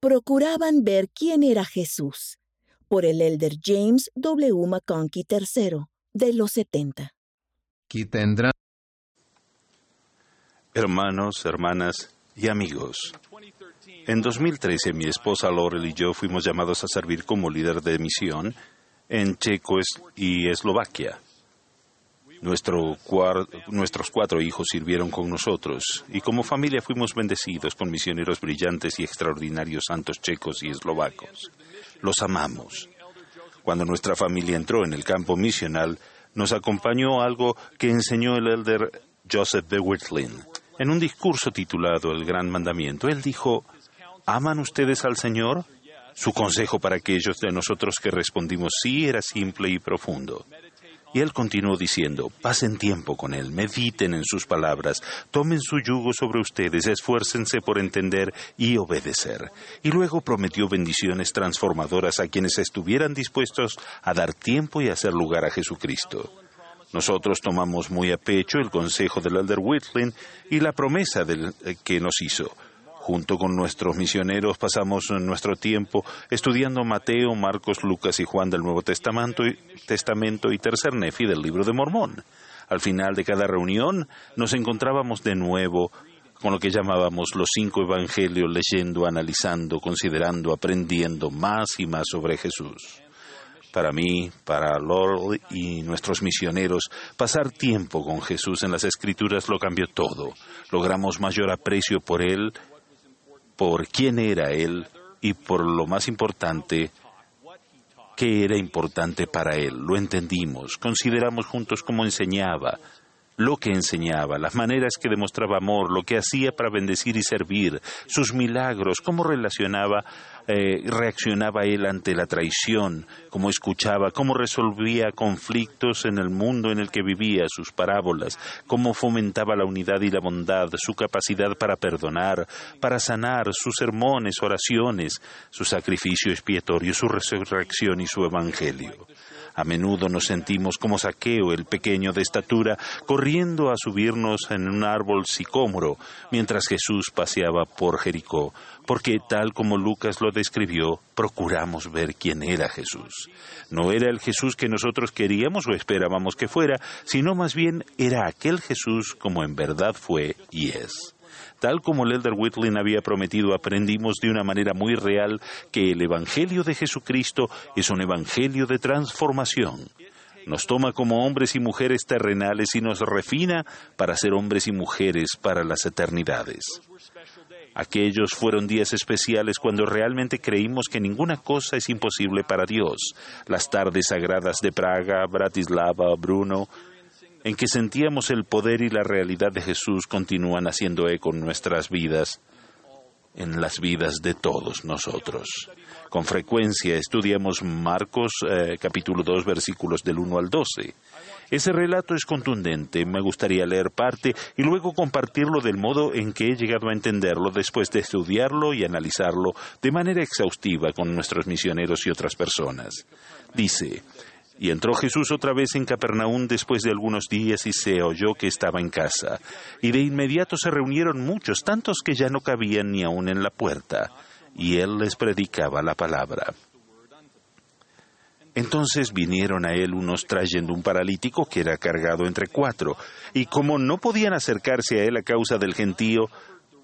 procuraban ver quién era Jesús, por el elder James W. McConkie III, de los 70. Aquí tendrán Hermanos, hermanas y amigos. En 2013 mi esposa Laurel y yo fuimos llamados a servir como líder de misión en Checo y Eslovaquia. Nuestro nuestros cuatro hijos sirvieron con nosotros y como familia fuimos bendecidos con misioneros brillantes y extraordinarios santos checos y eslovacos. Los amamos. Cuando nuestra familia entró en el campo misional, nos acompañó algo que enseñó el elder Joseph B. Whitlin. En un discurso titulado El Gran Mandamiento, él dijo, ¿Aman ustedes al Señor? Su consejo para aquellos de nosotros que respondimos sí era simple y profundo. Y él continuó diciendo, pasen tiempo con él, mediten en sus palabras, tomen su yugo sobre ustedes, esfuércense por entender y obedecer. Y luego prometió bendiciones transformadoras a quienes estuvieran dispuestos a dar tiempo y hacer lugar a Jesucristo. Nosotros tomamos muy a pecho el consejo del Elder Whitlin y la promesa eh, que nos hizo. Junto con nuestros misioneros pasamos nuestro tiempo estudiando Mateo, Marcos, Lucas y Juan del Nuevo Testamento y, Testamento y Tercer Nefi del Libro de Mormón. Al final de cada reunión nos encontrábamos de nuevo con lo que llamábamos los cinco evangelios, leyendo, analizando, considerando, aprendiendo más y más sobre Jesús. Para mí, para Lord y nuestros misioneros, pasar tiempo con Jesús en las Escrituras lo cambió todo. Logramos mayor aprecio por Él, por quién era Él y por lo más importante, qué era importante para Él. Lo entendimos, consideramos juntos cómo enseñaba, lo que enseñaba, las maneras que demostraba amor, lo que hacía para bendecir y servir, sus milagros, cómo relacionaba, eh, reaccionaba él ante la traición, cómo escuchaba, cómo resolvía conflictos en el mundo en el que vivía, sus parábolas, cómo fomentaba la unidad y la bondad, su capacidad para perdonar, para sanar, sus sermones, oraciones, su sacrificio expiatorio, su resurrección y su evangelio. A menudo nos sentimos como Saqueo, el pequeño de estatura, corriendo a subirnos en un árbol sicómoro mientras Jesús paseaba por Jericó, porque tal como Lucas lo describió, procuramos ver quién era Jesús. No era el Jesús que nosotros queríamos o esperábamos que fuera, sino más bien era aquel Jesús como en verdad fue y es. Tal como el Elder Whitlin había prometido, aprendimos de una manera muy real que el Evangelio de Jesucristo es un Evangelio de transformación. Nos toma como hombres y mujeres terrenales y nos refina para ser hombres y mujeres para las eternidades. Aquellos fueron días especiales cuando realmente creímos que ninguna cosa es imposible para Dios. Las tardes sagradas de Praga, Bratislava, Bruno, en que sentíamos el poder y la realidad de Jesús continúan haciendo eco en nuestras vidas, en las vidas de todos nosotros. Con frecuencia estudiamos Marcos eh, capítulo 2 versículos del 1 al 12. Ese relato es contundente, me gustaría leer parte y luego compartirlo del modo en que he llegado a entenderlo después de estudiarlo y analizarlo de manera exhaustiva con nuestros misioneros y otras personas. Dice, y entró Jesús otra vez en Capernaum después de algunos días y se oyó que estaba en casa. Y de inmediato se reunieron muchos, tantos que ya no cabían ni aun en la puerta. Y él les predicaba la palabra. Entonces vinieron a él unos trayendo un paralítico que era cargado entre cuatro, y como no podían acercarse a él a causa del gentío,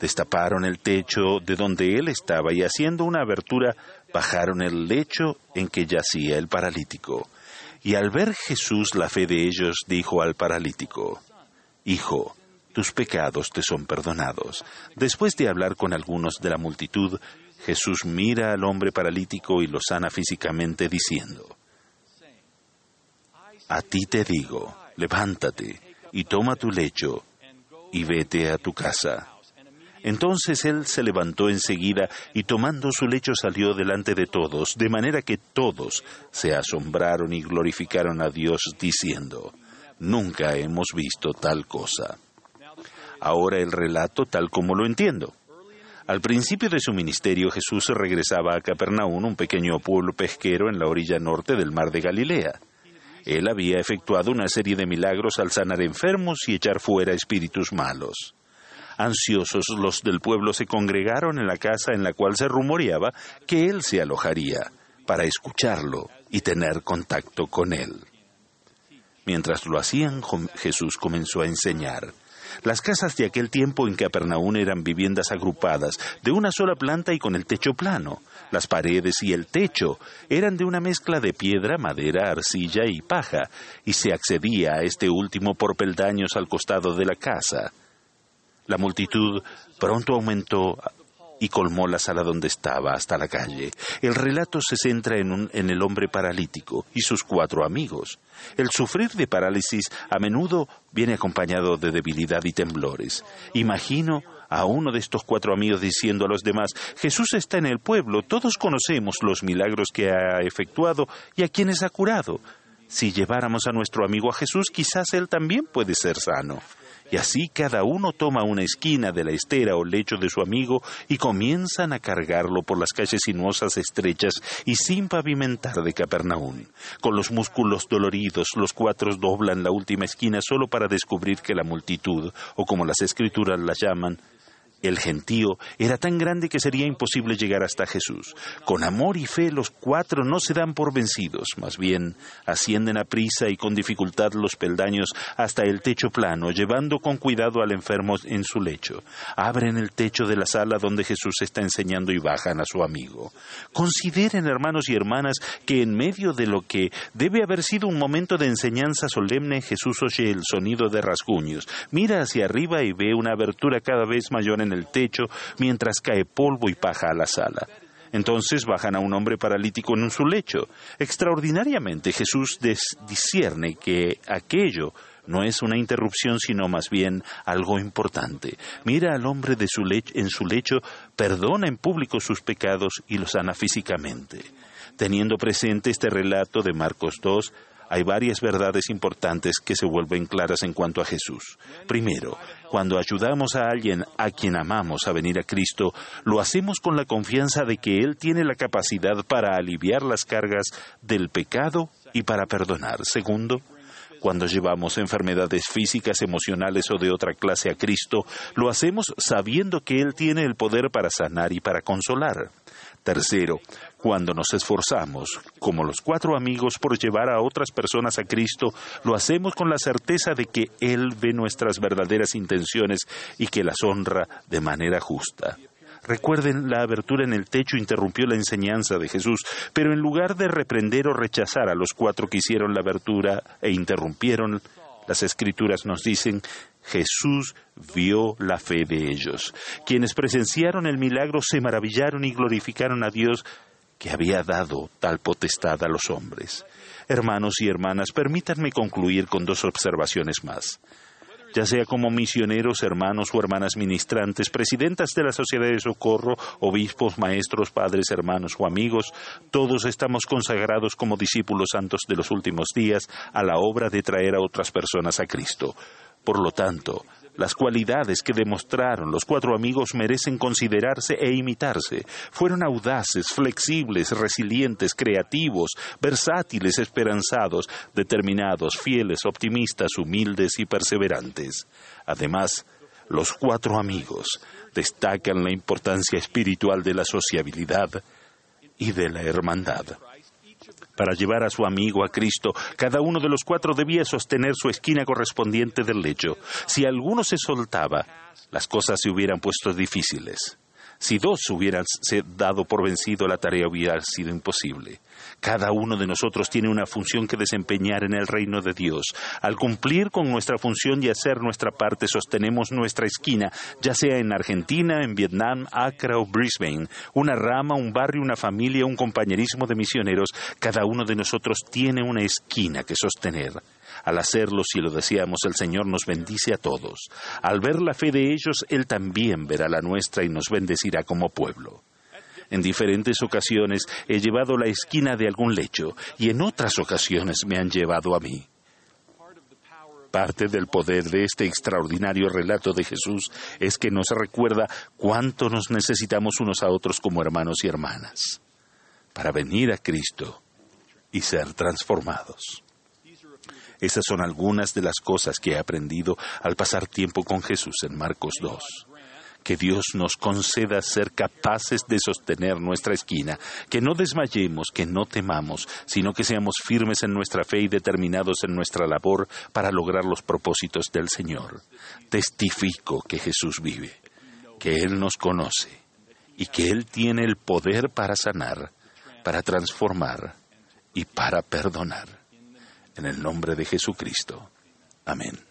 destaparon el techo de donde él estaba y haciendo una abertura bajaron el lecho en que yacía el paralítico. Y al ver Jesús la fe de ellos, dijo al paralítico, Hijo, tus pecados te son perdonados. Después de hablar con algunos de la multitud, Jesús mira al hombre paralítico y lo sana físicamente diciendo, A ti te digo, levántate y toma tu lecho y vete a tu casa. Entonces él se levantó enseguida y tomando su lecho salió delante de todos, de manera que todos se asombraron y glorificaron a Dios diciendo, Nunca hemos visto tal cosa. Ahora el relato tal como lo entiendo. Al principio de su ministerio Jesús regresaba a Capernaum, un pequeño pueblo pesquero en la orilla norte del mar de Galilea. Él había efectuado una serie de milagros al sanar enfermos y echar fuera espíritus malos. Ansiosos los del pueblo se congregaron en la casa en la cual se rumoreaba que él se alojaría, para escucharlo y tener contacto con él. Mientras lo hacían, Jesús comenzó a enseñar. Las casas de aquel tiempo en Capernaum eran viviendas agrupadas, de una sola planta y con el techo plano. Las paredes y el techo eran de una mezcla de piedra, madera, arcilla y paja, y se accedía a este último por peldaños al costado de la casa. La multitud pronto aumentó y colmó la sala donde estaba hasta la calle. El relato se centra en, el hombre paralítico y sus cuatro amigos. El sufrir de parálisis a menudo viene acompañado de debilidad y temblores. Imagino a uno de estos cuatro amigos diciendo a los demás, Jesús está en el pueblo, todos conocemos los milagros que ha efectuado y a quienes ha curado. Si lleváramos a nuestro amigo a Jesús, quizás él también puede ser sano. Y así cada uno toma una esquina de la estera o lecho de su amigo y comienzan a cargarlo por las calles sinuosas estrechas y sin pavimentar de Capernaum. Con los músculos doloridos, los cuatro doblan la última esquina solo para descubrir que la multitud, o como las escrituras la llaman, el gentío era tan grande que sería imposible llegar hasta Jesús. Con amor y fe los cuatro no se dan por vencidos, más bien ascienden a prisa y con dificultad los peldaños hasta el techo plano, llevando con cuidado al enfermo en su lecho. Abren el techo de la sala donde Jesús está enseñando y bajan a su amigo. Consideren, hermanos y hermanas, que en medio de lo que debe haber sido un momento de enseñanza solemne, Jesús oye el sonido de rasguños, mira hacia arriba y ve una abertura cada vez mayor en el techo mientras cae polvo y paja a la sala. Entonces bajan a un hombre paralítico en su lecho. Extraordinariamente Jesús discierne que aquello no es una interrupción, sino más bien algo importante. Mira al hombre de su en su lecho, perdona en público sus pecados y los sana físicamente. Teniendo presente este relato de Marcos 2, hay varias verdades importantes que se vuelven claras en cuanto a Jesús. Primero, cuando ayudamos a alguien a quien amamos a venir a Cristo, lo hacemos con la confianza de que Él tiene la capacidad para aliviar las cargas del pecado y para perdonar. Segundo, cuando llevamos enfermedades físicas, emocionales o de otra clase a Cristo, lo hacemos sabiendo que Él tiene el poder para sanar y para consolar. Tercero, cuando nos esforzamos, como los cuatro amigos, por llevar a otras personas a Cristo, lo hacemos con la certeza de que Él ve nuestras verdaderas intenciones y que las honra de manera justa. Recuerden, la abertura en el techo interrumpió la enseñanza de Jesús, pero en lugar de reprender o rechazar a los cuatro que hicieron la abertura e interrumpieron, las escrituras nos dicen Jesús vio la fe de ellos. Quienes presenciaron el milagro se maravillaron y glorificaron a Dios que había dado tal potestad a los hombres. Hermanos y hermanas, permítanme concluir con dos observaciones más. Ya sea como misioneros, hermanos o hermanas ministrantes, presidentas de la Sociedad de Socorro, obispos, maestros, padres, hermanos o amigos, todos estamos consagrados como discípulos santos de los últimos días a la obra de traer a otras personas a Cristo. Por lo tanto, las cualidades que demostraron los cuatro amigos merecen considerarse e imitarse. Fueron audaces, flexibles, resilientes, creativos, versátiles, esperanzados, determinados, fieles, optimistas, humildes y perseverantes. Además, los cuatro amigos destacan la importancia espiritual de la sociabilidad y de la hermandad. Para llevar a su amigo a Cristo, cada uno de los cuatro debía sostener su esquina correspondiente del lecho. Si alguno se soltaba, las cosas se hubieran puesto difíciles. Si dos hubieran dado por vencido, la tarea hubiera sido imposible. Cada uno de nosotros tiene una función que desempeñar en el reino de Dios. Al cumplir con nuestra función y hacer nuestra parte, sostenemos nuestra esquina, ya sea en Argentina, en Vietnam, Accra o Brisbane, una rama, un barrio, una familia, un compañerismo de misioneros. Cada uno de nosotros tiene una esquina que sostener. Al hacerlo, si lo deseamos, el Señor nos bendice a todos. Al ver la fe de ellos, Él también verá la nuestra y nos bendecirá como pueblo. En diferentes ocasiones he llevado la esquina de algún lecho y en otras ocasiones me han llevado a mí. Parte del poder de este extraordinario relato de Jesús es que nos recuerda cuánto nos necesitamos unos a otros como hermanos y hermanas para venir a Cristo y ser transformados. Esas son algunas de las cosas que he aprendido al pasar tiempo con Jesús en Marcos 2. Que Dios nos conceda ser capaces de sostener nuestra esquina, que no desmayemos, que no temamos, sino que seamos firmes en nuestra fe y determinados en nuestra labor para lograr los propósitos del Señor. Testifico que Jesús vive, que Él nos conoce y que Él tiene el poder para sanar, para transformar y para perdonar. En el nombre de Jesucristo. Amén.